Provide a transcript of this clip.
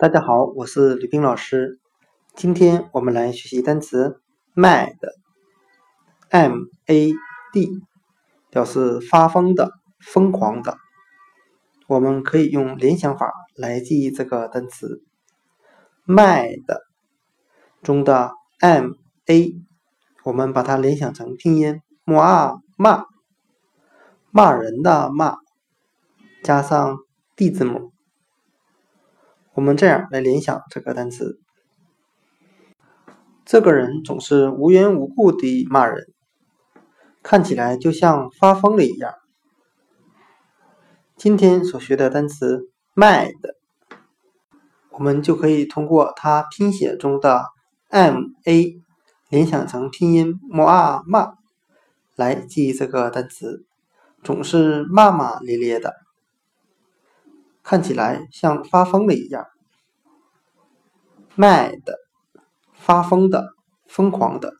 大家好，我是吕冰老师。今天我们来学习单词 mad，m-a-d，表示发疯的、疯狂的。我们可以用联想法来记忆这个单词 mad 中的 m-a，我们把它联想成拼音 ma 骂，骂人的骂，加上 d 字母。我们这样来联想这个单词：这个人总是无缘无故地骂人，看起来就像发疯了一样。今天所学的单词 “mad”，我们就可以通过它拼写中的 “m-a” 联想成拼音 “ma” 骂，来记忆这个单词，总是骂骂咧咧的。看起来像发疯了一样，mad，发疯的，疯狂的。